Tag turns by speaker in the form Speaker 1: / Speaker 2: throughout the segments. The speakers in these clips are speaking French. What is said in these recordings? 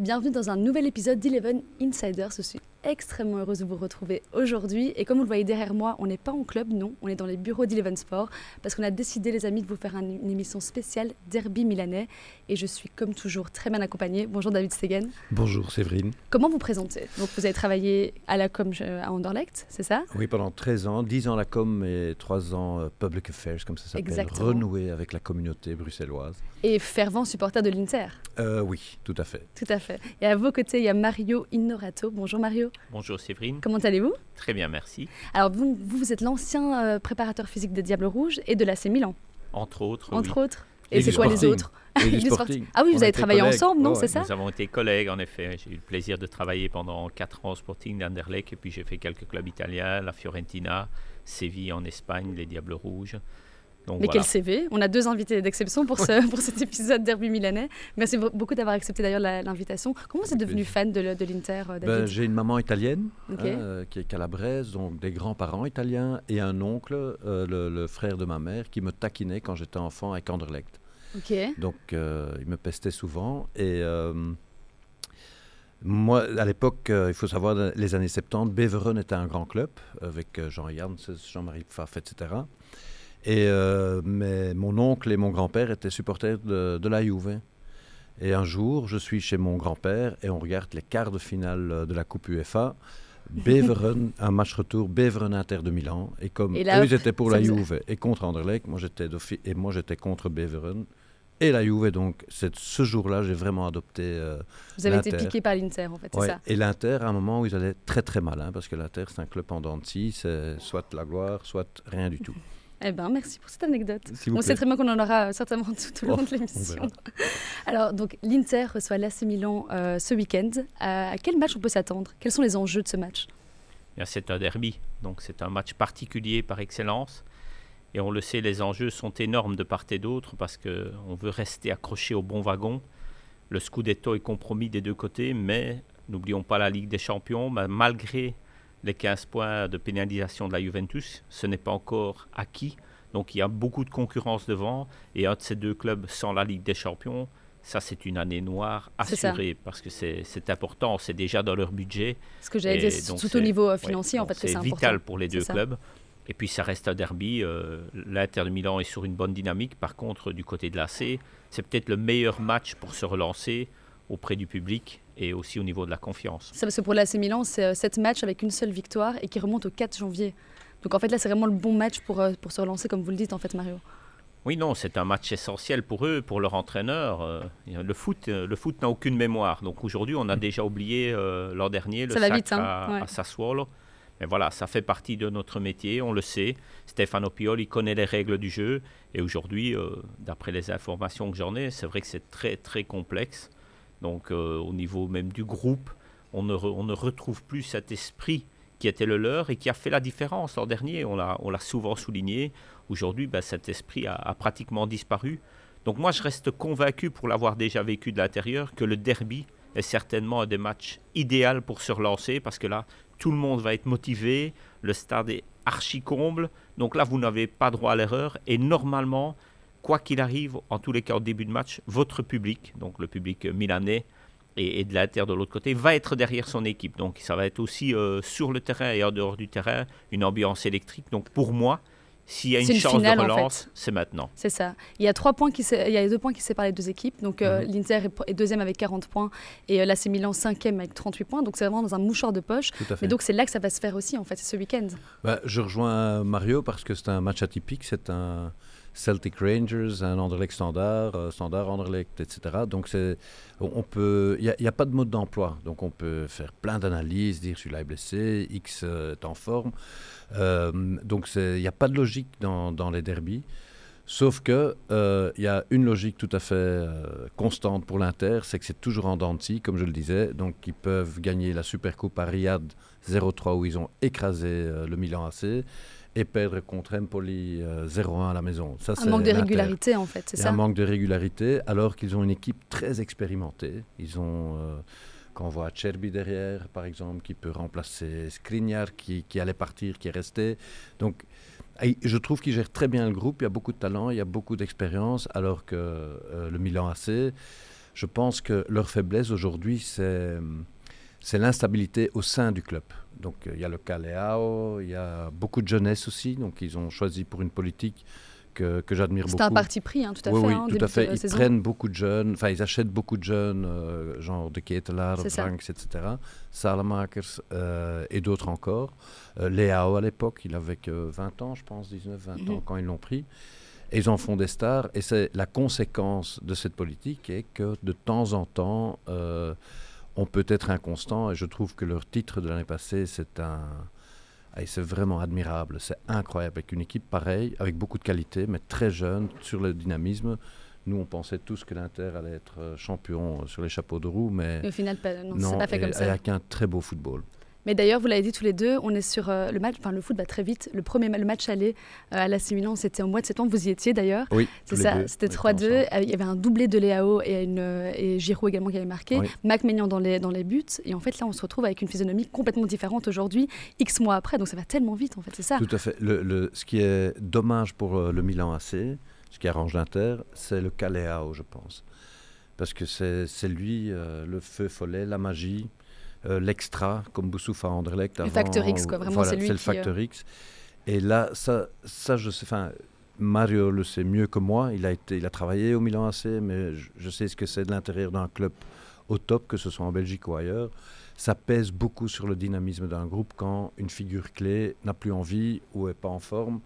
Speaker 1: Bienvenue dans un nouvel épisode d'Eleven Insiders. Je suis extrêmement heureuse de vous retrouver aujourd'hui. Et comme vous le voyez derrière moi, on n'est pas en club, non, on est dans les bureaux d'Eleven Sport parce qu'on a décidé, les amis, de vous faire une émission spéciale Derby milanais. Et je suis comme toujours très bien accompagnée. Bonjour David Stegen.
Speaker 2: Bonjour Séverine.
Speaker 1: Comment vous présentez? Donc vous avez travaillé à la com à Anderlecht, c'est ça?
Speaker 2: Oui, pendant 13 ans, 10 ans la com et 3 ans euh, Public Affairs, comme ça s'appelle. Renouer avec la communauté bruxelloise.
Speaker 1: Et fervent supporter de l'Inter
Speaker 2: euh, Oui, tout à fait.
Speaker 1: Tout à fait. Et à vos côtés, il y a Mario Innorato. Bonjour Mario.
Speaker 3: Bonjour Séverine.
Speaker 1: Comment allez-vous?
Speaker 3: Très bien, merci.
Speaker 1: Alors vous, vous êtes l'ancien euh, préparateur physique des Diables Rouges et de l'AC Milan.
Speaker 3: Entre autres.
Speaker 1: Entre
Speaker 3: oui.
Speaker 1: autres. Et, c'est quoi les autres?
Speaker 2: Ah
Speaker 1: oui, vous avez travaillé ensemble, non C'est ça?
Speaker 3: Nous avons été collègues, en effet. J'ai eu le plaisir de travailler pendant 4 ans au Sporting d'Anderlecht et puis j'ai fait quelques clubs italiens, la Fiorentina, Séville en Espagne, les Diables Rouges.
Speaker 1: Mais quel CV On a deux invités d'exception pour, ce, pour cet épisode Derby Milanais. Merci beaucoup d'avoir accepté d'ailleurs l'invitation. Comment vous êtes devenu fan de, l'Inter, euh, ben,
Speaker 2: J'ai une maman italienne hein, euh, qui est calabraise, donc des grands-parents italiens et un oncle, euh, le, frère de ma mère, qui me taquinait quand j'étais enfant avec Anderlecht. Donc il me pestait souvent et... Moi, à l'époque, il faut savoir, les années 70, Beveren était un grand club avec Jean Jans, Jean-Marie Pfaff, etc. Et euh, mais mon oncle et mon grand-père étaient supporters de, de, la Juve. Et un jour, je suis chez mon grand-père et on regarde les quarts de finale de la Coupe UEFA. Beveren, un match retour, Beveren Inter de Milan. Et comme eux, ils étaient pour la Juve et contre Anderlecht, moi j'étais et moi j'étais contre Beveren et la Juve. Donc ce jour-là, j'ai vraiment adopté. Euh,
Speaker 1: Vous avez été piqué par l'Inter, en fait, c'est ça
Speaker 2: Et l'Inter, à un moment où ils allaient très très mal, hein, parce que l'Inter, c'est un club en dents c'est soit la gloire, soit rien du tout.
Speaker 1: Eh ben, merci pour cette anecdote. On sait très bien qu'on en aura certainement tout, au long de oh, l'émission. Alors, donc, l'Inter reçoit l'AC Milan euh, ce week-end. à quel match on peut s'attendre? Quels sont les enjeux de ce match?
Speaker 3: C'est un derby, donc c'est un match particulier par excellence. Et on le sait, les enjeux sont énormes de part et d'autre parce qu'on veut rester accroché au bon wagon. Le Scudetto est compromis des deux côtés, mais n'oublions pas la Ligue des Champions. Malgré les 15 points de pénalisation de la Juventus. Ce n'est pas encore acquis. Donc il y a beaucoup de concurrence devant. Et un de ces deux clubs sans la Ligue des Champions, ça c'est une année noire assurée parce que c'est important, c'est déjà dans leur budget.
Speaker 1: Ce que j'allais dire, tout au niveau euh, financier en fait,
Speaker 3: c'est vital pour les deux clubs. Et puis ça reste un derby. Euh, L'Inter de Milan est sur une bonne dynamique. Par contre, du côté de l'AC, c'est peut-être le meilleur match pour se relancer auprès du public et aussi au niveau de la confiance.
Speaker 1: Ça, parce que pour l'AC Milan, c'est 7 euh, matchs avec une seule victoire et qui remonte au 4 janvier. Donc en fait, là, c'est vraiment le bon match pour, euh, pour se relancer, comme vous le dites, en fait, Mario.
Speaker 3: Oui, non, c'est un match essentiel pour eux, pour leur entraîneur. Euh, le foot, le foot n'a aucune mémoire. Donc aujourd'hui, on a mm. déjà oublié l'an dernier le sac vite, hein. à, Sassuolo. Mais voilà, ça fait partie de notre métier, on le sait. Stefano Pioli connaît les règles du jeu. Et aujourd'hui, d'après les informations que j'en ai, c'est vrai que c'est très, très complexe. Donc euh, au niveau même du groupe, on ne, retrouve plus cet esprit qui était le leur et qui a fait la différence l'an dernier. On l'a souvent souligné. Aujourd'hui, ben, cet esprit a, pratiquement disparu. Donc moi, je reste convaincu, pour l'avoir déjà vécu de l'intérieur, que le derby est certainement un des matchs idéal pour se relancer parce que là, tout le monde va être motivé, le stade est archi comble. Donc là, vous n'avez pas droit à l'erreur et normalement, quoi qu'il arrive, en tous les cas au début de match, votre public, donc le public milanais et, de l'Inter de l'autre côté, va être derrière son équipe. Donc ça va être aussi euh, sur le terrain et en dehors du terrain une ambiance électrique. Donc pour moi, s'il y a une, chance de relance, c'est maintenant.
Speaker 1: C'est ça. Il y a trois points qui il y a deux points qui séparent les deux équipes. Donc euh, mhm. l'Inter est deuxième avec 40 points et euh, l'AC Milan cinquième avec 38 points. Donc c'est vraiment dans un mouchoir de poche. Mais donc c'est là que ça va se faire aussi en fait, ce week-end.
Speaker 2: Bah, je rejoins Mario parce que c'est un match atypique. C'est un Celtic Rangers, un Anderlecht Standard, euh, Standard Anderlecht, etc. Donc c'est, on peut, il n'y a, pas de mode d'emploi. Donc on peut faire plein d'analyses, dire celui-là est blessé, X euh, est en forme. Euh, donc il n'y a pas de logique dans, dans les derbies. Sauf que il y a une logique tout à fait constante pour l'Inter, c'est que c'est toujours en dents comme je le disais. Donc ils peuvent gagner la Supercoupe à Riyad 0-3 où ils ont écrasé le Milan AC et perdre contre Empoli 0-1 euh, à la maison.
Speaker 1: Ça, un manque de régularité en fait, c'est ça
Speaker 2: Un manque de régularité alors qu'ils ont une équipe très expérimentée. Ils ont, euh, quand on voit Cherby derrière par exemple, qui peut remplacer Skriniar qui, qui allait partir, qui est resté. Donc je trouve qu'ils gèrent très bien le groupe, il y a beaucoup de talent, il y a beaucoup d'expérience alors que euh, le Milan AC je pense que leur faiblesse aujourd'hui, c'est l'instabilité au sein du club. Donc il y a le Caléao, il y a beaucoup de jeunesse aussi, donc ils ont choisi pour une politique que, que j'admire beaucoup.
Speaker 1: C'est un parti pris, hein, tout à
Speaker 2: oui,
Speaker 1: fait.
Speaker 2: Oui,
Speaker 1: hein,
Speaker 2: tout à fait. Ils prennent beaucoup de jeunes, enfin ils achètent beaucoup de jeunes, euh, genre de Ketelaar, Franks, etc. Salamakers euh, et d'autres encore. Euh, Léao à l'époque, il avait que 20 ans, je pense, 19, 20 ans mhm. quand ils l'ont pris. Et ils en font des stars. Et c'est la conséquence de cette politique est que de temps en temps, euh, on peut être inconstant. Et je trouve que leur titre de l'année passée, c'est un. C'est vraiment admirable, c'est incroyable avec une équipe pareille, avec beaucoup de qualité, mais très jeune, sur le dynamisme. Nous, on pensait tous que l'Inter allait être euh, champion sur les chapeaux de roue, mais,
Speaker 1: au final, non, non pas fait comme ça.
Speaker 2: Avec un très beau football.
Speaker 1: Mais d'ailleurs, vous l'avez dit tous les deux, on est sur euh, le match, enfin le foot va très vite. Le premier le match aller euh, à l'AC Milan, c'était au mois de septembre, vous y étiez d'ailleurs.
Speaker 2: Oui,
Speaker 1: c'est ça, c'était 3-2. Euh, il y avait un doublé de Léao et, une, et Giroud également qui avait marqué. Mac Maignan dans les, dans les buts. Et en fait, là, on se retrouve avec une physionomie complètement différente aujourd'hui, X mois après. Donc ça va tellement vite, en fait, c'est ça.
Speaker 2: Tout à fait. Le, ce qui est dommage pour le Milan AC, ce qui arrange l'Inter, c'est le Caléao, je pense. Parce que c'est lui, le feu follet, la magie. Euh, l'extra, comme Boussoufa Anderlecht.
Speaker 1: Le Factor X, quoi. Vraiment, c'est lui
Speaker 2: le Factor euh, X. Et là, ça, ça je sais, enfin, Mario le sait mieux que moi. Il a, été, il a travaillé au Milan AC, mais je, sais ce que c'est de l'intérieur d'un club au top, que ce soit en Belgique ou ailleurs. Ça pèse beaucoup sur le dynamisme d'un groupe quand une figure clé n'a plus envie ou est pas en forme.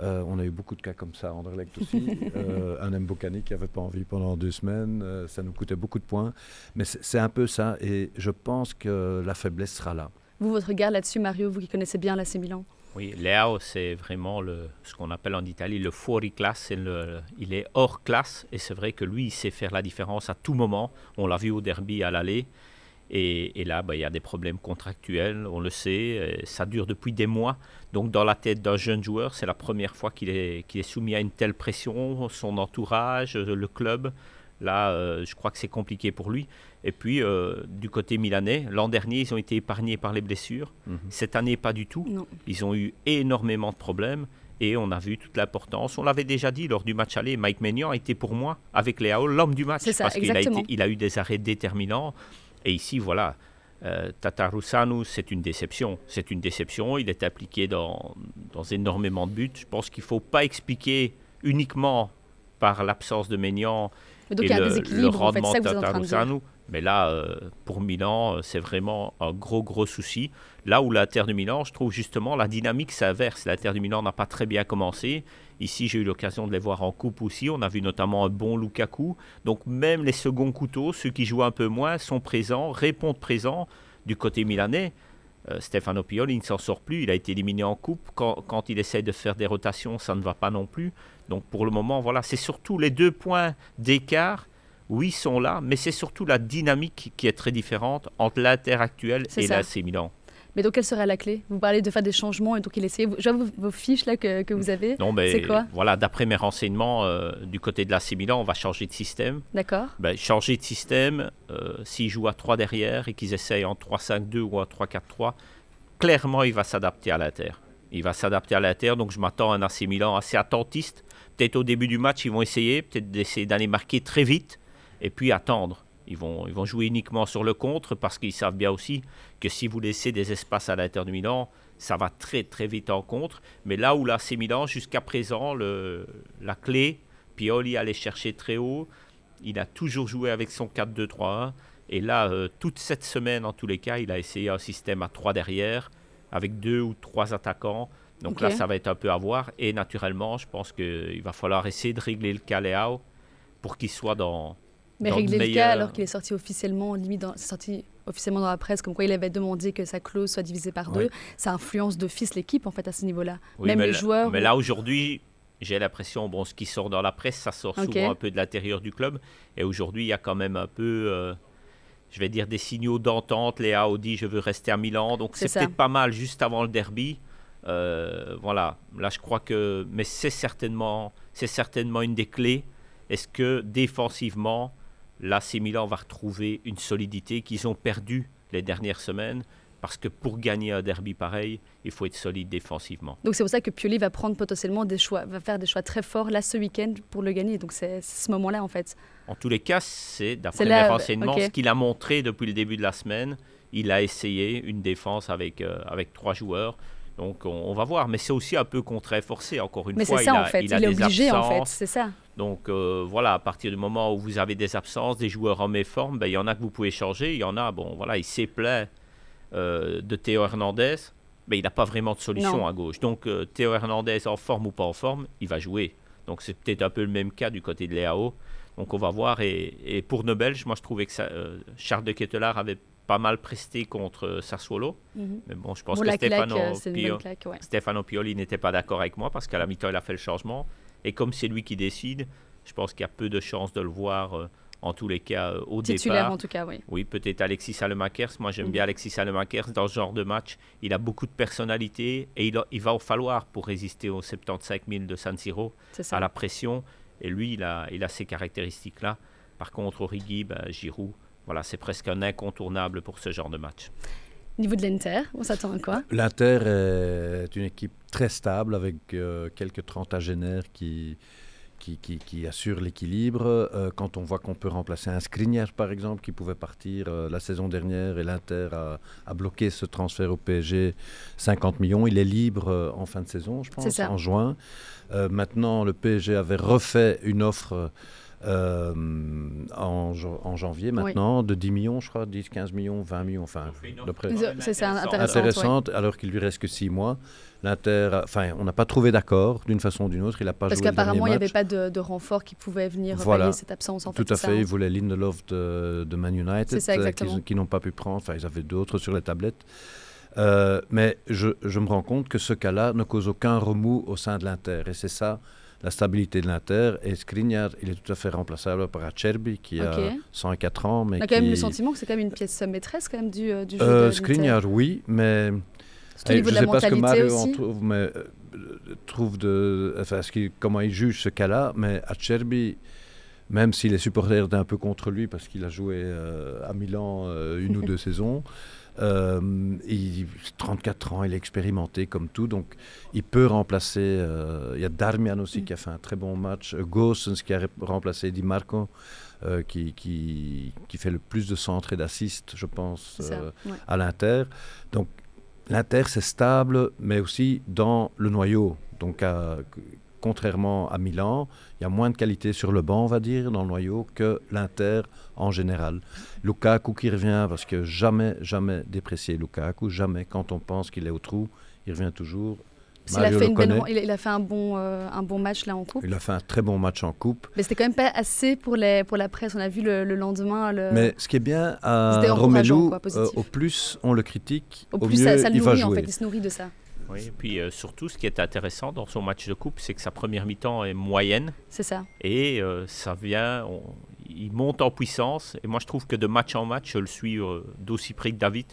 Speaker 2: Euh, on a eu beaucoup de cas comme ça à Anderlecht aussi. euh, un Mbokani qui n'avait pas envie pendant deux semaines, euh, ça nous coûtait beaucoup de points. Mais c'est un peu ça, et je pense que la faiblesse sera là.
Speaker 1: Vous, votre regard là-dessus, Mario, vous qui connaissez bien l'AC Milan?
Speaker 3: Oui, Léo, c'est vraiment le, ce qu'on appelle en Italie le fuori classe. il est hors classe et c'est vrai que lui, il sait faire la différence à tout moment. On l'a vu au derby à l'aller. Et, là, bah, il y a des problèmes contractuels, on le sait, ça dure depuis des mois. Donc dans la tête d'un jeune joueur, c'est la première fois qu'il est, est soumis à une telle pression, son entourage, euh, le club. Là, euh, je crois que c'est compliqué pour lui. Et puis, euh, du côté milanais, l'an dernier, ils ont été épargnés par les blessures. Mhm. Cette année, pas du tout. Ils ont eu énormément de problèmes. Et on a vu toute l'importance. On l'avait déjà dit lors du match aller. Mike Maignan a été pour moi, avec Léo, l'homme du match. parce qu'il a, il a eu des arrêts déterminants. Et ici, voilà, euh, Tatarusanu, c'est une déception. C'est une déception. Il est appliqué dans, dans énormément de buts. Je pense qu'il ne faut pas expliquer uniquement par l'absence de Maignan et le, rendement de Tatarusanu. Mais là, euh, pour Milan, euh, c'est vraiment un gros, gros souci. Là où l'Inter de Milan, je trouve justement la dynamique s'inverse. L'Inter de Milan n'a pas très bien commencé. Ici, j'ai eu l'occasion de les voir en coupe aussi. On a vu notamment un bon Lukaku. Donc même les seconds couteaux, ceux qui jouent un peu moins, sont présents, répondent présents du côté milanais. Euh, Stefano Pioli ne s'en sort plus. Il a été éliminé en coupe. Quand, quand, il essaye de faire des rotations, ça ne va pas non plus. Donc pour le moment, voilà, c'est surtout les deux points d'écart oui, sont là, mais c'est surtout la dynamique qui est très différente entre l'Inter actuel et l'AC Milan.
Speaker 1: Mais donc, quelle serait la clé? Vous parlez de faire des changements et donc il essaie. Je vois vos, fiches là que, que vous avez.
Speaker 3: Non, mais c'est quoi? Voilà, d'après mes renseignements, euh, du côté de l'AC Milan, on va changer de système.
Speaker 1: D'accord.
Speaker 3: Ben, changer de système, euh, s'ils jouent à 3 derrière et qu'ils essayent en 3-5-2 ou en 3-4-3, clairement, il va s'adapter à l'Inter. Il va s'adapter à l'Inter, donc je m'attends à un AC Milan assez attentiste. Peut-être au début du match, ils vont essayer, peut-être d'essayer d'aller marquer très vite et puis attendre. Ils vont, ils vont jouer uniquement sur le contre parce qu'ils savent bien aussi que si vous laissez des espaces à l'intérieur du Milan, ça va très très vite en contre. Mais là où l'AC Milan, jusqu'à présent, le, la clé, Pioli allait chercher très haut. Il a toujours joué avec son 4-2-3-1. Et là, euh, toute cette semaine, en tous les cas, il a essayé un système à 3 derrière, avec deux ou trois attaquants. Donc là, ça va être un peu à voir. Et naturellement, je pense qu'il va falloir essayer de régler le Caléao pour qu'il soit dans,
Speaker 1: mais régler le, cas alors qu'il est sorti officiellement, limite, dans, sorti officiellement dans la presse, comme quoi il avait demandé que sa clause soit divisée par deux, ça influence d'office l'équipe en fait à ce niveau-là. Même les joueurs.
Speaker 3: Mais là aujourd'hui, j'ai l'impression, bon, ce qui sort dans la presse, ça sort souvent un peu de l'intérieur du club. Et aujourd'hui, il y a quand même un peu, euh, je vais dire, des signaux d'entente. Léa dit je veux rester à Milan. Donc c'est peut-être pas mal juste avant le derby. Euh, voilà, là je crois que, mais c'est certainement, c'est certainement une des clés. Est-ce que défensivement, l'AC Milan va retrouver une solidité qu'ils ont perdue les dernières semaines Parce que pour gagner un derby pareil, il faut être solide défensivement.
Speaker 1: Donc c'est pour ça que Pioli va prendre potentiellement des choix, va faire des choix très forts là ce week-end pour le gagner. Donc c'est ce moment-là en fait.
Speaker 3: En tous les cas, c'est d'après mes renseignements ce qu'il a montré depuis le début de la semaine. Il a essayé une défense avec, euh, avec trois joueurs. Donc on, va voir, mais c'est aussi un peu contraint forcé. Encore une fois,
Speaker 1: ça, il, a, en fait. il, est obligé en fait, c'est ça.
Speaker 3: Donc euh, voilà, à partir du moment où vous avez des absences, des joueurs en méforme, ben, il y en a que vous pouvez changer, il y en a, bon voilà, il s'est plaît euh, de Théo Hernandez, mais il n'a pas vraiment de solution à gauche. Donc euh, Théo Hernandez, en forme ou pas en forme, il va jouer. Donc c'est peut-être un peu le même cas du côté de Léao. Donc on va voir. Et, pour nos Belges, moi je trouvais que Charles de Kettelard avait pas mal presté contre Sassuolo. Mhm. Mais bon, je pense que Stefano, Pioli n'était pas d'accord avec moi parce qu'à la mi-temps, il a fait le changement. Et comme c'est lui qui décide, je pense qu'il y a peu de chances de le voir en tous les cas euh, au
Speaker 1: Titulaire
Speaker 3: départ.
Speaker 1: en tout cas, oui.
Speaker 3: Oui, peut-être Alexis Salemakers. Moi, j'aime mm. bien Alexis Salemakers dans ce genre de match. Il a beaucoup de personnalité et il, il va en falloir pour résister aux 75 000 de San Siro, à la pression. Et lui, il a, il a ces caractéristiques-là. Par contre, Origi, ben, Giroud, voilà, c'est presque un incontournable pour ce genre de match.
Speaker 1: Niveau de l'Inter, on s'attend à quoi?
Speaker 2: L'Inter est une équipe très stable avec euh, quelques trentagénaires qui, qui, assure l'équilibre. Euh, quand on voit qu'on peut remplacer un Skriniar, par exemple, qui pouvait partir euh, la saison dernière et l'Inter a, bloqué ce transfert au PSG 50 millions. Il est libre euh, en fin de saison, je pense, en juin. maintenant, le PSG avait refait une offre euh, en, en, janvier maintenant, de 10 millions, je crois, 10, 15 millions, 20 millions, enfin,
Speaker 1: c'est intéressant.
Speaker 2: Intéressante, alors qu'il lui reste que 6 mois. L'Inter, enfin, on n'a pas trouvé d'accord d'une façon ou d'une autre. Il a pas
Speaker 1: Parce qu'apparemment, il n'y avait pas de, renfort qui pouvait venir voilà. cette absence. En
Speaker 2: Tout à fait. Il voulait Lindelof de, de Man United, euh, qui, n'ont pas pu prendre. Enfin, ils avaient d'autres sur les tablettes. Euh, mais je, je, me rends compte que ce cas-là ne cause aucun remous au sein de l'Inter. Et c'est ça la stabilité de l'Inter. Et Skriniar, il est tout à fait remplaçable par Acerbi, qui a 104 ans. Mais
Speaker 1: On a quand même le sentiment que c'est quand même une pièce maîtresse quand même du, euh, du jeu
Speaker 2: euh, Skriniar, oui, mais...
Speaker 1: Niveau je ne sais pas ce que Mario en
Speaker 2: trouve, mais, euh, trouve de, enfin, ce comment il juge ce cas-là, mais Acerbi, même si les supporters étaient un peu contre lui parce qu'il a joué à Milan une ou deux saisons, euh, il, 34 ans, il est expérimenté comme tout, donc il peut remplacer. Euh, il y a Darmian aussi qui a fait un très bon match. Gossens qui a remplacé Di Marco. Euh, qui, qui, qui, fait le plus de centres et d'assists, je pense, à l'Inter. Donc l'Inter, c'est stable, mais aussi dans le noyau. Donc contrairement à Milan, il y a moins de qualité sur le banc, on va dire, dans le noyau, que l'Inter en général. Lukaku qui revient, parce que jamais, jamais déprécié Lukaku, jamais. Quand on pense qu'il est au trou, il revient toujours.
Speaker 1: il, a fait il, a fait un bon, euh, un bon match là en coupe.
Speaker 2: Il a fait un très bon match en coupe.
Speaker 1: Mais c'était quand même pas assez pour, les, pour la presse. On a vu le, lendemain.
Speaker 2: Mais ce qui est bien à Romelu, euh, au plus on le critique, au, plus mieux ça, il va jouer. En fait,
Speaker 1: il se nourrit de ça.
Speaker 3: Oui, et puis euh, surtout, ce qui est intéressant dans son match de coupe, c'est que sa première mi-temps est moyenne.
Speaker 1: C'est ça.
Speaker 3: Et euh, ça vient, il monte en puissance. Et moi, je trouve que de match en match, je le suis euh, d'aussi près que David.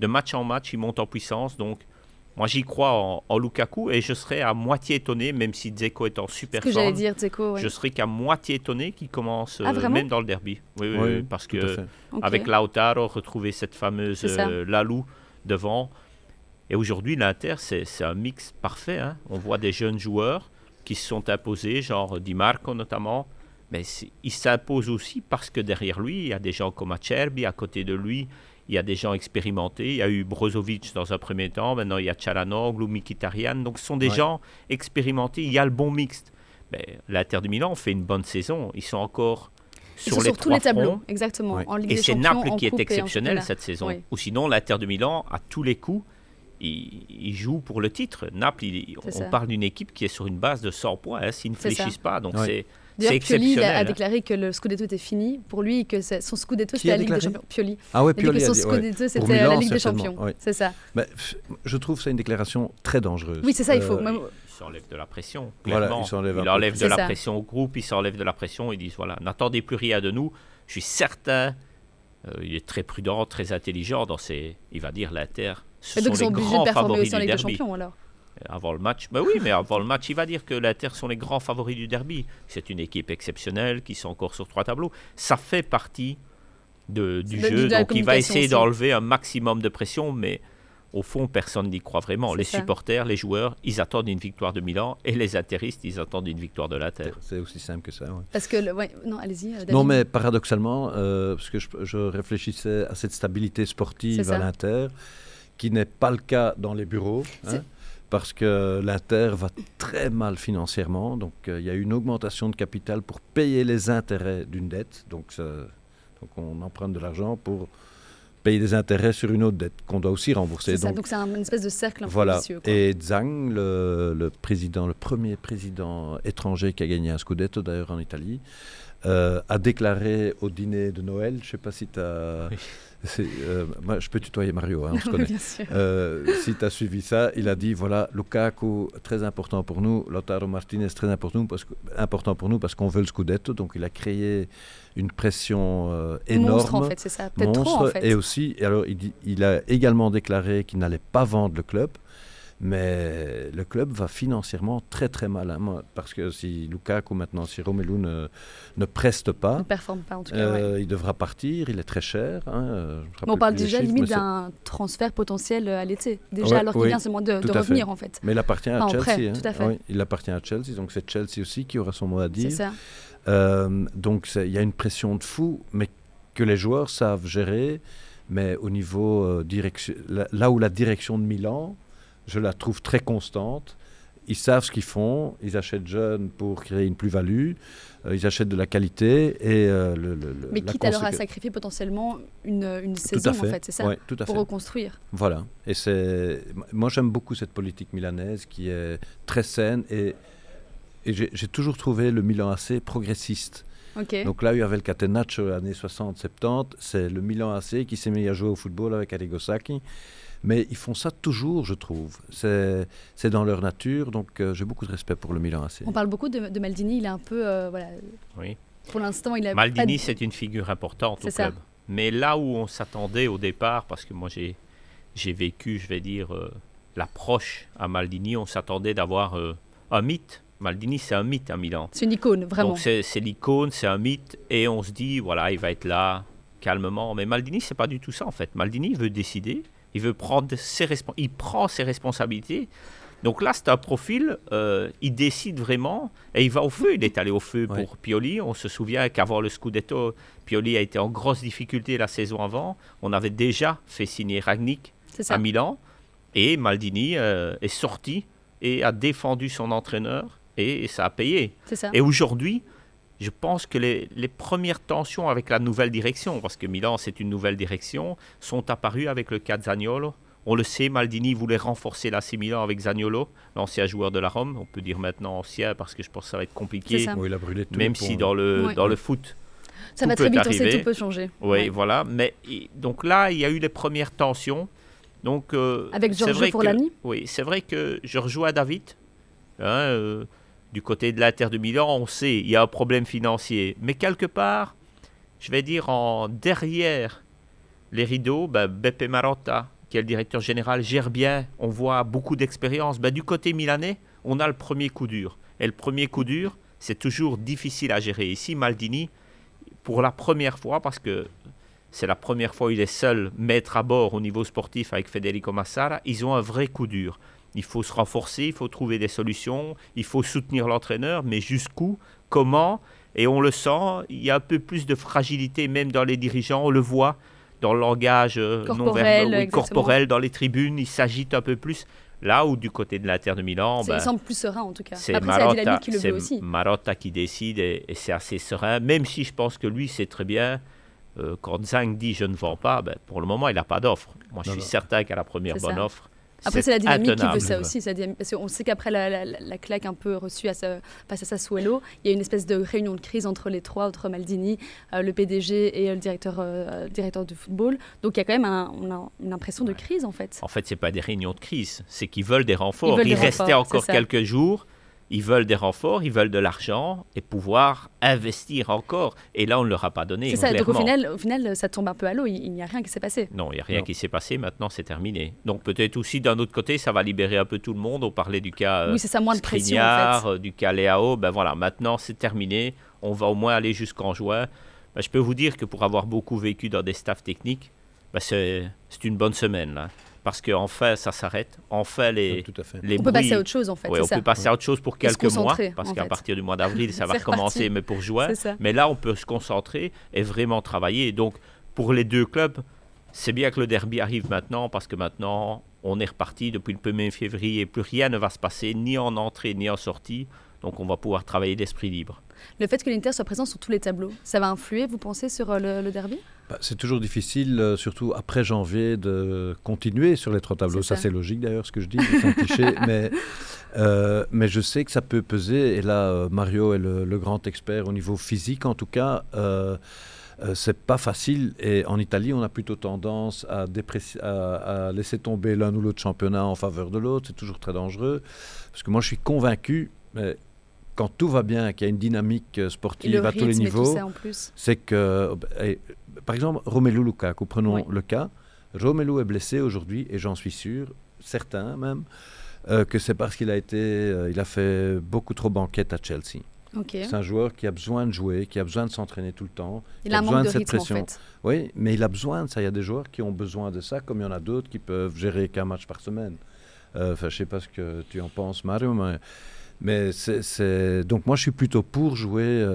Speaker 3: De match en match, il monte en puissance. Donc, moi, j'y crois en, Lukaku et je serais à moitié étonné, même si Dzeko est en super
Speaker 1: ce que
Speaker 3: j'allais
Speaker 1: dire, Dzeko.
Speaker 3: Je serais qu'à moitié étonné qu'il commence
Speaker 1: ah,
Speaker 3: même dans le derby. Oui, oui, parce que avec Lautaro, retrouver cette fameuse Lalou devant. Et aujourd'hui, l'Inter, c'est un mix parfait. Hein. On voit des jeunes joueurs qui se sont imposés, genre Di Marco notamment. Mais il s'impose aussi parce que derrière lui, il y a des gens comme Acerbi, à côté de lui, il y a des gens expérimentés. Il y a eu Brozovic dans un premier temps, maintenant il y a Chalanoglu, Mkhitaryan. Donc ce sont des gens expérimentés. Il y a le bon mixte. L'Inter de Milan fait une bonne saison. Ils sont encore sur, les tous les tableaux,
Speaker 1: exactement.
Speaker 3: et c'est Naples qui est exceptionnel cette saison. Ou sinon, l'Inter de Milan, à tous les coups, il, joue pour le titre. Naples, on parle d'une équipe qui est sur une base de 100 points, hein, s'ils ne fléchissent pas. Donc c'est D'ailleurs,
Speaker 1: Pioli
Speaker 3: a,
Speaker 1: hein. déclaré que le Scudetto était fini pour lui et que son Scudetto c'était la Ligue des Champions. Pioli.
Speaker 2: Ah ouais,
Speaker 1: Pioli. Il a dit que son Scudetto c'était la Ligue des Champions. C'est ça.
Speaker 2: Mais, je trouve ça une déclaration très dangereuse.
Speaker 1: Oui, c'est ça, il faut.
Speaker 3: Euh, il s'enlève de la pression. Voilà, il s'enlève de la pression au groupe, il s'enlève de la pression. Ils disent voilà, n'attendez plus rien de nous. Je suis certain. Euh, il est très prudent, très intelligent dans ses. Il va dire l'Inter
Speaker 1: et donc ils sont obligés de performer aussi en Ligue des Champions alors
Speaker 3: avant le match, bah oui, mais avant le match, il va dire que l'Inter sont les grands favoris du derby. C'est une équipe exceptionnelle qui sont encore sur trois tableaux. Ça fait partie de, du jeu, donc il va essayer d'enlever un maximum de pression, mais au fond, personne n'y croit vraiment. Les supporters, les joueurs, ils attendent une victoire de Milan et les intéristes, ils attendent une victoire de l'Inter.
Speaker 2: C'est aussi simple que ça.
Speaker 1: Parce que, non, allez-y.
Speaker 2: Non, mais paradoxalement, euh, parce que je, réfléchissais à cette stabilité sportive à l'Inter, qui n'est pas le cas dans les bureaux. Hein, parce que l'Inter va très mal financièrement. Donc, euh, il y a une augmentation de capital pour payer les intérêts d'une dette. Donc, donc, on emprunte de l'argent pour payer des intérêts sur une autre dette qu'on doit aussi rembourser.
Speaker 1: Donc c'est une espèce de cercle un
Speaker 2: voilà. Et Zhang, le, président, le premier président étranger qui a gagné un scudetto d'ailleurs en Italie, euh, a déclaré au dîner de Noël, je ne sais pas si tu as... Euh, moi, je peux tutoyer Mario, hein, on se connaît. Euh, si tu as suivi ça, il a dit voilà, Lukaku, très important pour nous, Lautaro Martinez, très important, parce que, important pour nous parce qu'on veut le Scudetto. Donc, il a créé une pression euh, énorme. Monstre,
Speaker 1: en fait, c'est ça. Peut-être trop, en fait.
Speaker 2: Et aussi, alors, il, il a également déclaré qu'il n'allait pas vendre le club. Mais le club va financièrement très très mal. Hein, parce que si Lukaku maintenant, si Romelu ne, ne preste pas,
Speaker 1: ne performe pas en tout cas,
Speaker 2: euh, il devra partir. Il est très cher. Hein,
Speaker 1: on parle déjà limite d'un transfert potentiel à l'été. Déjà alors qu'il vient seulement de, de revenir en fait.
Speaker 2: Mais il appartient à Chelsea. Hein. il appartient à Chelsea. Donc c'est Chelsea aussi qui aura son mot à dire. Ça. Euh, donc il y a une pression de fou, mais que les joueurs savent gérer. Mais au niveau euh, direction, là où la direction de Milan je la trouve très constante. Ils savent ce qu'ils font, ils achètent jeunes pour créer une plus-value, euh, ils achètent de la qualité et euh, le, le,
Speaker 1: Mais quitte alors à sacrifier potentiellement une, une saison, en fait, c'est ça tout à Pour reconstruire.
Speaker 2: Voilà. Et c'est... Moi, j'aime beaucoup cette politique milanaise qui est très saine et, et j'ai toujours trouvé le Milan AC progressiste. Donc là, il y avait le Catenaccio années 60-70. C'est le Milan AC qui s'est mis à jouer au football avec Arrigo Sacchi. Mais ils font ça toujours, je trouve. C'est dans leur nature, donc euh, j'ai beaucoup de respect pour le Milan AC.
Speaker 1: On parle beaucoup de, Maldini, il est un peu... Euh, voilà,
Speaker 3: oui.
Speaker 1: Pour l'instant, il a...
Speaker 3: Maldini, c'est une figure importante au club. Mais là où on s'attendait au départ, parce que moi j'ai vécu, je vais dire, euh, l'approche à Maldini, on s'attendait d'avoir un mythe. Maldini, c'est un mythe à Milan.
Speaker 1: C'est une icône, vraiment.
Speaker 3: c'est l'icône, c'est un mythe, et on se dit, voilà, il va être là calmement. Mais Maldini, c'est pas du tout ça en fait. Maldini veut décider, il veut prendre ses il prend ses responsabilités. Donc là, c'est un profil, euh, il décide vraiment et il va au feu. Il est allé au feu pour Pioli. On se souvient qu'avant le Scudetto, Pioli a été en grosse difficulté la saison avant. On avait déjà fait signer Ragnick à Milan et Maldini euh, est sorti et a défendu son entraîneur et, ça a payé. Et aujourd'hui, je pense que les, premières tensions avec la nouvelle direction, parce que Milan c'est une nouvelle direction, sont apparues avec le cas de Zagnolo. On le sait, Maldini voulait renforcer l'AC Milan avec Zagnolo, l'ancien joueur de la Rome. On peut dire maintenant ancien parce que je pense que ça va être compliqué.
Speaker 2: il a brûlé tout
Speaker 3: même si dans le, dans le foot,
Speaker 1: ça va très vite, on sait tout peut changer.
Speaker 3: Oui, voilà. Mais donc là, il y a eu les premières tensions. Donc,
Speaker 1: euh, avec Giorgio Forlani
Speaker 3: Oui, c'est vrai que je rejoins David. Hein, euh, du côté de l'Inter de Milan, on sait, il y a un problème financier. Mais quelque part, je vais dire en derrière les rideaux, ben, Beppe Marotta, qui est le directeur général, gère bien. On voit beaucoup d'expérience. Ben, du côté milanais, on a le premier coup dur. Et le premier coup dur, c'est toujours difficile à gérer. Ici, Maldini, pour la première fois, parce que c'est la première fois qu'il est seul maître à bord au niveau sportif avec Federico Massara, ils ont un vrai coup dur. Il faut se renforcer, il faut trouver des solutions, il faut soutenir l'entraîneur, mais jusqu'où, comment Et on le sent, il y a un peu plus de fragilité même dans les dirigeants, on le voit dans le langage euh,
Speaker 1: corporel, non
Speaker 3: corporel dans les tribunes, il s'agite un peu plus. Là où du côté de l'Inter de Milan,
Speaker 1: ben, il semble plus serein en tout cas. C'est Marotta, qui, le
Speaker 3: Marotta qui décide et, c'est assez serein, même si je pense que lui c'est très bien. Euh, quand Zhang dit je ne vends pas, ben, pour le moment il n'a pas d'offre. Moi je suis certain qu'à la première bonne offre,
Speaker 1: après, c'est la dynamique qui veut ça aussi. Parce qu'on sait qu'après la, claque un peu reçue à sa, face à Sassuolo, il y a une espèce de réunion de crise entre les trois, entre Maldini, euh, le PDG et le directeur, euh, directeur de football. Donc il y a quand même un, une impression de crise en fait.
Speaker 3: En fait, ce n'est pas des réunions de crise, c'est qu'ils veulent des renforts. Ils, restaient encore quelques jours ils veulent des renforts, ils veulent de l'argent et pouvoir investir encore. Et là, on ne leur a pas donné.
Speaker 1: C'est ça, donc au final, au final, ça tombe un peu à l'eau. Il, n'y a rien qui s'est passé.
Speaker 3: Non, il n'y a rien qui s'est passé. Maintenant, c'est terminé. Donc peut-être aussi, d'un autre côté, ça va libérer un peu tout le monde. On parlait du cas
Speaker 1: oui, c'est ça, moins de pression, en
Speaker 3: fait. Euh, du cas Léao. Ben voilà, maintenant, c'est terminé. On va au moins aller jusqu'en juin. Ben, je peux vous dire que pour avoir beaucoup vécu dans des staffs techniques, ben c'est une bonne semaine. Là. Parce qu'en fait, ça s'arrête. En fait, les,
Speaker 1: Tout à fait. les on peut passer à autre chose, en fait.
Speaker 3: on peut passer à autre chose pour quelques mois, parce qu'à partir du mois d'avril, ça va recommencer, mais pour juin. Mais là, on peut se concentrer et vraiment travailler. donc, pour les deux clubs, c'est bien que le derby arrive maintenant, parce que maintenant, on est reparti depuis le 1er février. Plus rien ne va se passer, ni en entrée, ni en sortie. Donc, on va pouvoir travailler d'esprit libre.
Speaker 1: Le fait que l'Inter soit présent sur tous les tableaux, ça va influer, vous pensez, sur euh, le derby?
Speaker 2: Bah, c'est toujours difficile, euh, surtout après janvier, de continuer sur les trois tableaux. Ça, c'est logique d'ailleurs ce que je dis, mais, euh, mais je sais que ça peut peser. Et là, euh, Mario est le, grand expert au niveau physique, en tout cas. C'est pas facile. Et en Italie, on a plutôt tendance à, à, à laisser tomber l'un ou l'autre championnat en faveur de l'autre. C'est toujours très dangereux. Parce que moi, je suis convaincu, mais quand tout va bien, qu'il y a une dynamique sportive à tous les niveaux, c'est que par exemple, Romelu Lukaku, prenons le cas. Romelu est blessé aujourd'hui et j'en suis sûr, certain même, euh, que c'est parce qu'il a été, euh, il a fait beaucoup trop banquette à Chelsea. C'est un joueur qui a besoin de jouer, qui a besoin de s'entraîner tout le temps.
Speaker 1: Il, a, besoin de, cette pression.
Speaker 2: Oui, mais il a besoin de ça. Il y a des joueurs qui ont besoin de ça, comme il y en a d'autres qui peuvent gérer qu'un match par semaine. Euh, je sais pas ce que tu en penses, Mario, mais, mais c'est donc moi je suis plutôt pour jouer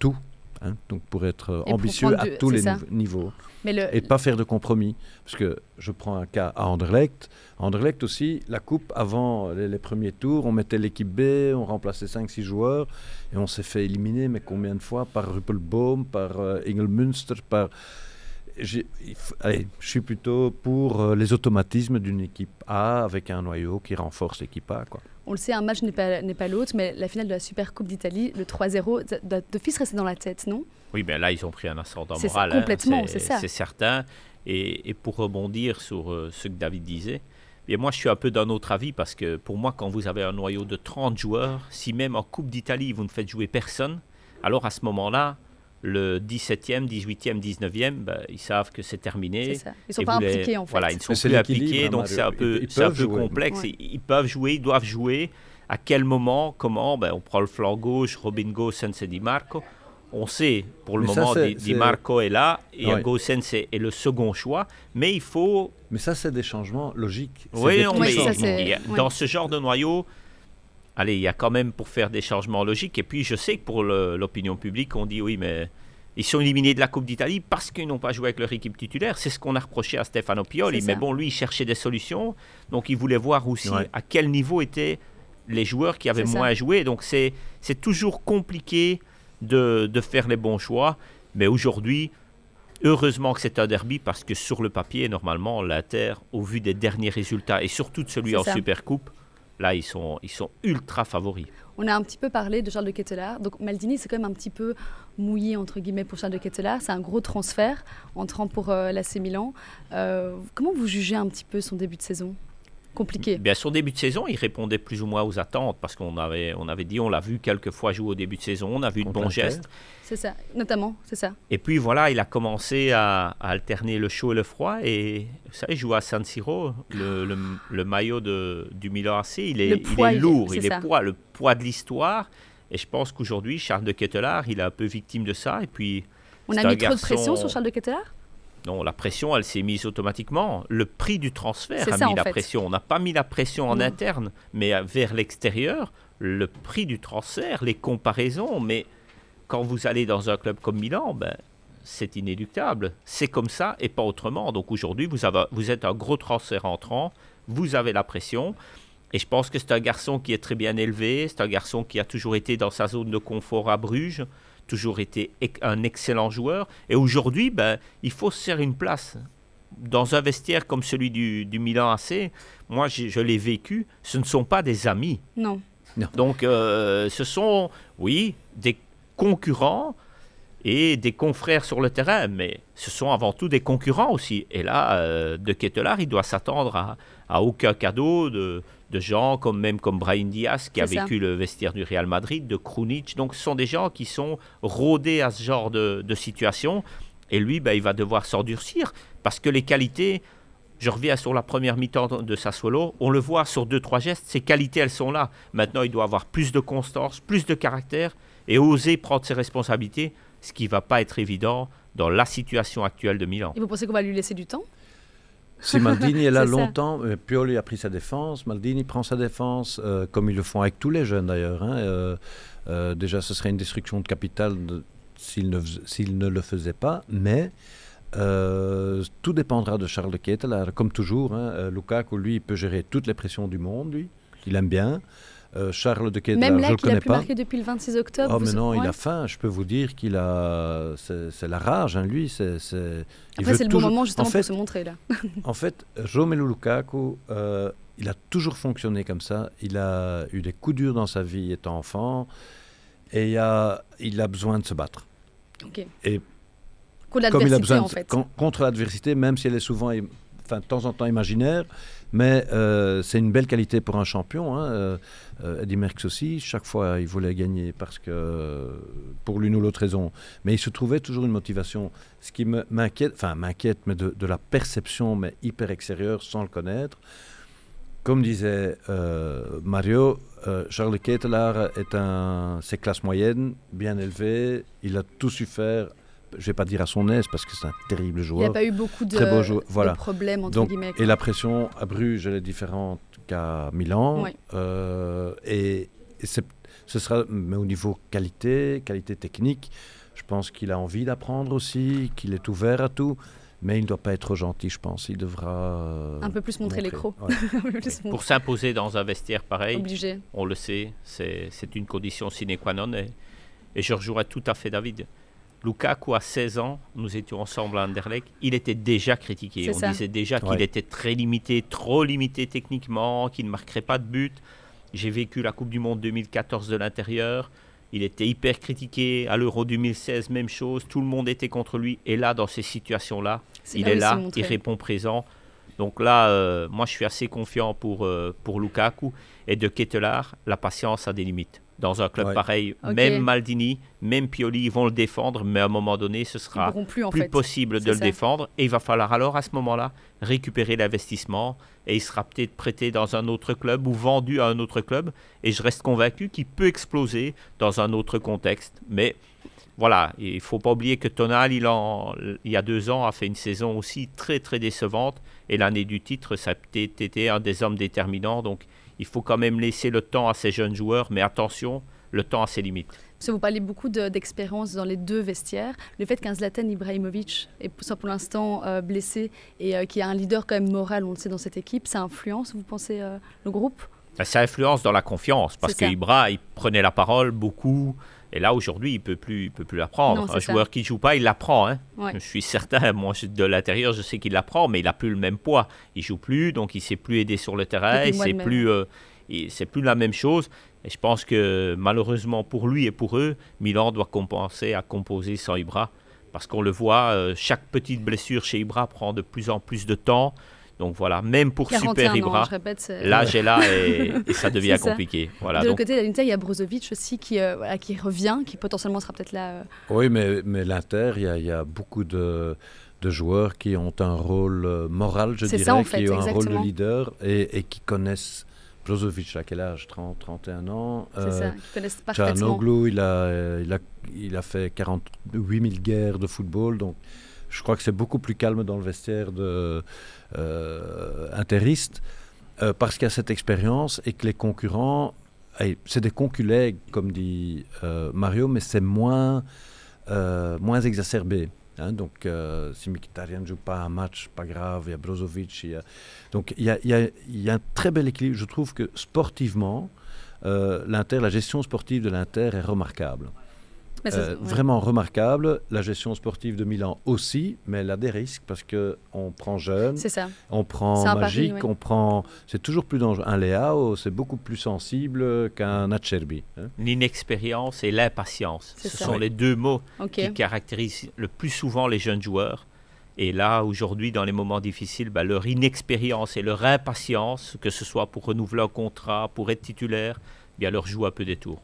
Speaker 2: tout Hein, donc pour être euh, ambitieux à tous les niveaux. Et de pas faire de compromis. Parce que je prends un cas à Anderlecht. À Anderlecht aussi, la coupe, avant les, premiers tours, on mettait l'équipe B, on remplaçait 5-6 joueurs et on s'est fait éliminer, mais combien de fois? Par Ruppelbaum, par euh, Engelmünster, par je suis plutôt pour euh, les automatismes d'une équipe A avec un noyau qui renforce l'équipe A. Quoi.
Speaker 1: On le sait, un match n'est pas, pas l'autre, mais la finale de la Super Coupe d'Italie, le 3-0, de fils rester dans la tête, non?
Speaker 3: Oui, mais là, ils ont pris un ascendant moral.
Speaker 1: Hein. complètement, c'est ça.
Speaker 3: C'est certain. Et, pour rebondir sur euh, ce que David disait, bien moi, je suis un peu d'un autre avis parce que pour moi, quand vous avez un noyau de 30 joueurs, si même en Coupe d'Italie, vous ne faites jouer personne, alors à ce moment-là, le 17e, 18e, 19e, ils savent que c'est terminé.
Speaker 1: Ils ne sont pas impliqués en fait.
Speaker 3: Voilà, ils ne sont plus impliqués, donc c'est un peu, un peu complexe. Ils peuvent jouer, ils doivent jouer. À quel moment, comment? Ben, On prend le flanc gauche, Robin Gosens et Di Marco. On sait, pour le moment, Di, Marco est là et ouais. Gosens est, le second choix, mais il faut...
Speaker 2: Mais ça, c'est des changements logiques.
Speaker 3: Oui, mais dans ce genre de noyau, allez, il y a quand même pour faire des changements logiques. Et puis, je sais que pour l'opinion publique, on dit oui, mais ils sont éliminés de la Coupe d'Italie parce qu'ils n'ont pas joué avec leur équipe titulaire. C'est ce qu'on a reproché à Stefano Pioli. Mais bon, lui, il cherchait des solutions. Donc, il voulait voir aussi à quel niveau étaient les joueurs qui avaient moins joué. Donc, c'est toujours compliqué de, de faire les bons choix. Mais aujourd'hui, Heureusement que c'est un derby parce que sur le papier, normalement, l'Inter, au vu des derniers résultats et surtout de celui en Supercoupe, Là, ils sont, ils sont ultra favoris.
Speaker 1: On a un petit peu parlé de Charles de Kettelard. Donc Maldini, c'est quand même un petit peu mouillé, entre guillemets, pour Charles de Kettelard. C'est un gros transfert entrant pour euh, l'AC Milan. Euh, comment vous jugez un petit peu son début de saison? Compliqué.
Speaker 3: Bien, son début de saison, il répondait plus ou moins aux attentes parce qu'on avait, on avait dit, on l'a vu quelques fois jouer au début de saison, on a vu de bons gestes.
Speaker 1: C'est ça, notamment, c'est ça.
Speaker 3: Et puis voilà, il a commencé à, alterner le chaud et le froid et ça, il joue à San Siro, le, le, maillot de, du Milan AC, il est, il est lourd, il est, poids, le poids de l'histoire. Et je pense qu'aujourd'hui, Charles de Kettelard, il est un peu victime de ça. Et puis,
Speaker 1: on a mis trop de pression sur Charles de Kettelard?
Speaker 3: Non, la pression, elle s'est mise automatiquement. Le prix du transfert a mis la pression. On n'a pas mis la pression en interne, mais vers l'extérieur, le prix du transfert, les comparaisons. Mais quand vous allez dans un club comme Milan, ben, c'est inéluctable. C'est comme ça et pas autrement. Donc aujourd'hui, vous, vous êtes un gros transfert entrant, vous avez la pression. Et je pense que c'est un garçon qui est très bien élevé, c'est un garçon qui a toujours été dans sa zone de confort à Bruges toujours été un excellent joueur. Et aujourd'hui, ben, il faut se faire une place. Dans un vestiaire comme celui du, Milan AC, moi je, l'ai vécu, ce ne sont pas des amis.
Speaker 1: Non.
Speaker 3: Donc euh, ce sont, oui, des concurrents et des confrères sur le terrain, mais ce sont avant tout des concurrents aussi. Et là, euh, De Kettelard, il doit s'attendre à, à, aucun cadeau de, de gens comme même comme Brian Diaz qui a vécu le vestiaire du Real Madrid, de Krunic. Donc ce sont des gens qui sont rodés à ce genre de, situation. Et lui, ben, il va devoir s'endurcir parce que les qualités, je reviens sur la première mi-temps de Sassuolo, on le voit sur deux, trois gestes, ces qualités, elles sont là. Maintenant, il doit avoir plus de constance, plus de caractère et oser prendre ses responsabilités, ce qui ne va pas être évident dans la situation actuelle de Milan.
Speaker 1: Et vous pensez qu'on va lui laisser du temps?
Speaker 2: Si Maldini est là longtemps, Pioli a pris sa défense, Maldini prend sa défense, comme ils le font avec tous les jeunes d'ailleurs. Hein, déjà, ce serait une destruction de capital s'il ne, ne, le faisait pas, mais euh, tout dépendra de Charles de Ketelaar. Comme toujours, hein, euh, Lukaku, lui, peut gérer toutes les pressions du monde, lui. Il aime bien. Euh, Charles de Ketelaar,
Speaker 1: Même
Speaker 2: là,
Speaker 1: je le connais pas. marqué depuis le 26 octobre.
Speaker 2: Oh, mais non, il a faim. Je peux vous dire qu'il a. C'est la rage, hein, lui. C'est.
Speaker 1: Après, c'est le bon moment justement pour se montrer là.
Speaker 2: en fait, Romelu Lukaku, il a toujours fonctionné comme ça. Il a eu des coups durs dans sa vie étant enfant, et il a, il a besoin de se battre.
Speaker 1: Et comme il a besoin
Speaker 2: contre l'adversité, même si elle est souvent, enfin, de temps en temps imaginaire, mais euh, c'est une belle qualité pour un champion. Hein. Euh, euh, Eddie Merckx aussi, chaque fois il voulait gagner parce que pour l'une ou l'autre raison, mais il se trouvait toujours une motivation. Ce qui m'inquiète, enfin m'inquiète, mais de, la perception, mais hyper extérieure, sans le connaître. Comme disait Mario, Charles Ketelaar est un, c'est classe moyenne, bien élevé, il a tout su faire je vais pas dire à son aise parce que c'est un terrible joueur.
Speaker 1: Il n'y a pas eu beaucoup de, très beau voilà. problèmes entre guillemets.
Speaker 2: Et la pression à Bruges, elle est différente qu'à Milan. Euh, et, ce sera, mais au niveau qualité, qualité technique, je pense qu'il a envie d'apprendre aussi, qu'il est ouvert à tout. Mais il ne doit pas être gentil, je pense. Il devra.
Speaker 1: Euh, un peu plus montrer, les crocs.
Speaker 3: Pour s'imposer dans un vestiaire pareil, Obligé. on le sait, c'est une condition sine qua non. Et, et je rejouerai tout à fait David. Lukaku, à 16 ans, nous étions ensemble à Anderlecht, il était déjà critiqué. On disait déjà qu'il était très limité, trop limité techniquement, qu'il ne marquerait pas de but. J'ai vécu la Coupe du Monde 2014 de l'intérieur. Il était hyper critiqué. À l'Euro 2016, même chose. Tout le monde était contre lui. Et là, dans ces situations-là, il est là, il répond présent. Donc là, euh, moi, je suis assez confiant pour, euh, pour Lukaku. Et de Ketelaar, la patience a des limites dans un club pareil. Même Maldini, même Pioli, ils vont le défendre, mais à un moment donné, ce sera plus, possible de le défendre. Et il va falloir alors, à ce moment-là, récupérer l'investissement. Et il sera peut-être prêté dans un autre club ou vendu à un autre club. Et je reste convaincu qu'il peut exploser dans un autre contexte. Mais voilà, il ne faut pas oublier que Tonal, il, en, il y a deux ans, a fait une saison aussi très, très décevante. Et l'année du titre, ça a peut-être été un des hommes déterminants. Donc, il faut quand même laisser le temps à ces jeunes joueurs, mais attention, le temps a ses limites.
Speaker 1: vous parlez beaucoup d'expérience dans les deux vestiaires. Le fait qu'un Zlatan Ibrahimovic est pour l'instant euh, blessé et euh, qui a un leader quand même moral, on le sait, dans cette équipe, ça influence, vous pensez, euh, le groupe?
Speaker 3: Ben, Ça influence dans la confiance parce qu'Ibra, il prenait la parole beaucoup. Et là, aujourd'hui, il ne peut plus, peut plus l'apprendre. Un joueur qui ne joue pas, il l'apprend. Hein. Je suis certain, moi, de l'intérieur, je sais qu'il l'apprend, mais il n'a plus le même poids. Il joue plus, donc il ne sait plus aider sur le terrain. C'est plus, euh, c'est plus la même chose. Et je pense que malheureusement pour lui et pour eux, Milan doit compenser à composer sans Ibra. Parce qu'on le voit, euh, chaque petite blessure chez Ibra prend de plus en plus de temps. Donc voilà, même pour Super Ibra, l'âge est là et, ça devient compliqué. Voilà,
Speaker 1: de l'autre côté de l'Inter, il y a Brozovic aussi qui, euh, qui revient, qui potentiellement sera peut-être là. Euh.
Speaker 2: Oui, mais, mais l'Inter, il y, a beaucoup de, de, joueurs qui ont un rôle euh, moral, je dirais, qui ont un rôle de leader et, et qui connaissent Brozovic, à quel âge? 30, 31 ans.
Speaker 1: C'est ça, qui connaissent parfaitement.
Speaker 2: il a, il, a, il a fait 48 000 guerres de football, donc je crois que c'est beaucoup plus calme dans le vestiaire de euh, interiste euh, parce qu'il y a cette expérience et que les concurrents, c'est des conculègues, comme dit euh, Mario, mais c'est moins, moins exacerbé. Hein. donc, si Mkhitaryan ne joue pas un match, pas grave, il y a Brozovic. Donc, il y a, y a un très bel équilibre. Je trouve que sportivement, l'Inter, la gestion sportive de l'Inter est remarquable. Euh, vraiment remarquable. La gestion sportive de Milan aussi, mais elle a des risques parce que on prend jeune, on prend magique, on prend. C'est toujours plus dangereux. Un Leao, c'est beaucoup plus sensible qu'un Acerbi.
Speaker 3: Hein. L'inexpérience et l'impatience, ce sont les deux mots qui caractérisent le plus souvent les jeunes joueurs. Et là, aujourd'hui, dans les moments difficiles, bah, leur inexpérience et leur impatience, que ce soit pour renouveler un contrat, pour être titulaire, bien leur joue un peu des tours.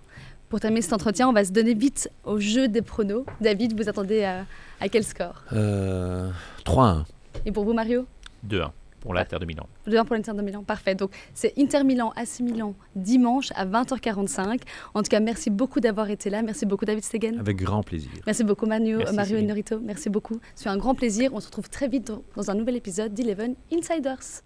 Speaker 1: Pour terminer cet entretien, on va se donner vite au jeu des pronos. David, vous attendez à, quel score?
Speaker 2: Euh, 3-1.
Speaker 1: Et pour vous, Mario?
Speaker 3: 2-1. pour l'Inter de Milan.
Speaker 1: Demain pour l'Inter de Milan, parfait. Donc c'est Inter Milan, AC Milan, dimanche à 20h45. En tout cas, merci beaucoup d'avoir été là. Merci beaucoup David Stegen.
Speaker 2: Avec grand plaisir.
Speaker 1: Merci beaucoup Manu, Mario et Norito. Merci beaucoup. C'est un grand plaisir. On se retrouve très vite dans un nouvel épisode d'Eleven Insiders.